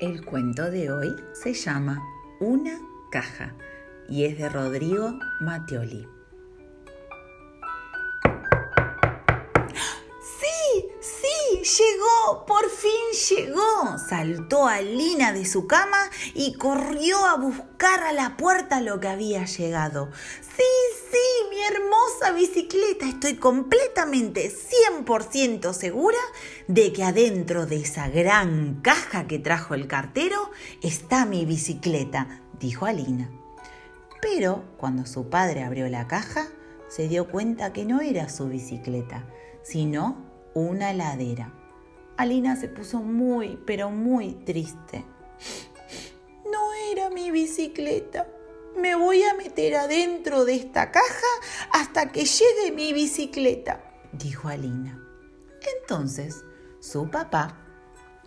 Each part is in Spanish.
El cuento de hoy se llama Una caja y es de Rodrigo Matteoli. ¡Sí! ¡Sí! ¡Llegó! ¡Por fin llegó! Saltó Alina de su cama y corrió a buscar a la puerta lo que había llegado. ¡Sí, sí! ¡Mi hermosa bicicleta! Estoy completamente 100% segura de que adentro de esa gran caja que trajo el cartero está mi bicicleta, dijo Alina. Pero cuando su padre abrió la caja, se dio cuenta que no era su bicicleta, sino una ladera. Alina se puso muy, pero muy triste. No era mi bicicleta. Me voy a meter adentro de esta caja hasta que llegue mi bicicleta, dijo Alina. Entonces, su papá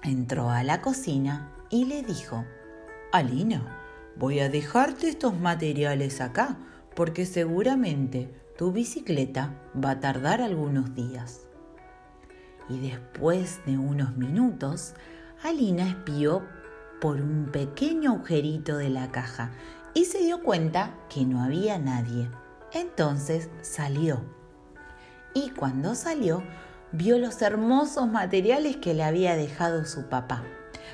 entró a la cocina y le dijo, Alina, voy a dejarte estos materiales acá porque seguramente tu bicicleta va a tardar algunos días. Y después de unos minutos, Alina espió por un pequeño agujerito de la caja y se dio cuenta que no había nadie. Entonces salió. Y cuando salió, vio los hermosos materiales que le había dejado su papá.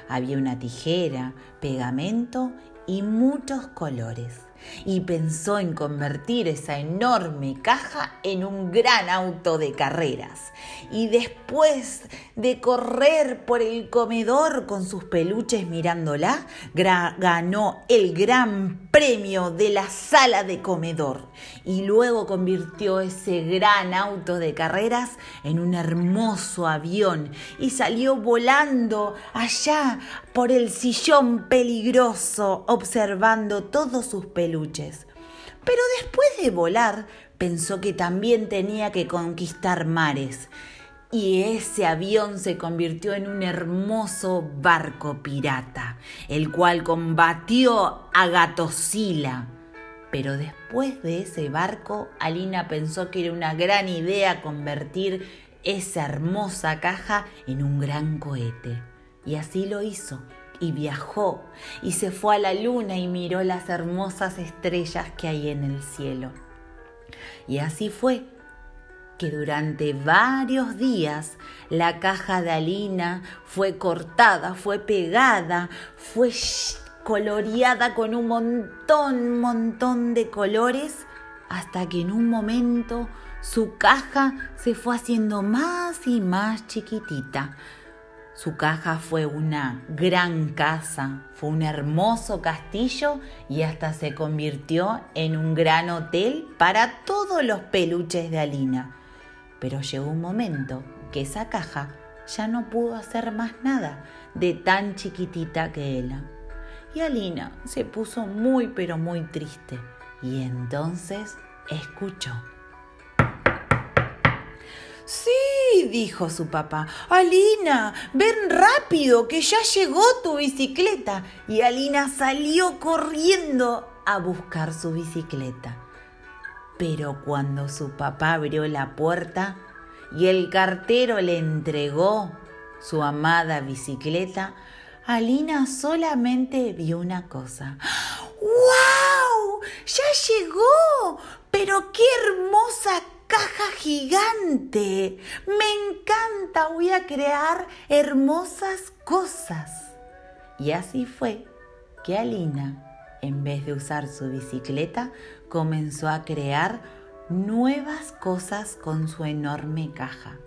Había una tijera, pegamento y muchos colores y pensó en convertir esa enorme caja en un gran auto de carreras. Y después de correr por el comedor con sus peluches mirándola, ganó el gran premio de la sala de comedor y luego convirtió ese gran auto de carreras en un hermoso avión y salió volando allá por el sillón peligroso observando todos sus peluches pero después de volar, pensó que también tenía que conquistar mares. Y ese avión se convirtió en un hermoso barco pirata, el cual combatió a Gatosila. Pero después de ese barco, Alina pensó que era una gran idea convertir esa hermosa caja en un gran cohete. Y así lo hizo y viajó y se fue a la luna y miró las hermosas estrellas que hay en el cielo. Y así fue que durante varios días la caja de Alina fue cortada, fue pegada, fue coloreada con un montón, montón de colores, hasta que en un momento su caja se fue haciendo más y más chiquitita, su caja fue una gran casa, fue un hermoso castillo y hasta se convirtió en un gran hotel para todos los peluches de Alina. Pero llegó un momento que esa caja ya no pudo hacer más nada de tan chiquitita que era. Y Alina se puso muy pero muy triste y entonces escuchó. Sí, dijo su papá. Alina, ven rápido, que ya llegó tu bicicleta. Y Alina salió corriendo a buscar su bicicleta. Pero cuando su papá abrió la puerta y el cartero le entregó su amada bicicleta, Alina solamente vio una cosa. ¡Wow! ¡Ya llegó! ¡Pero qué hermosa caja gigante. Me encanta, voy a crear hermosas cosas. Y así fue que Alina, en vez de usar su bicicleta, comenzó a crear nuevas cosas con su enorme caja.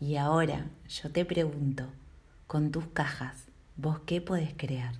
Y ahora yo te pregunto, con tus cajas, ¿vos qué podés crear?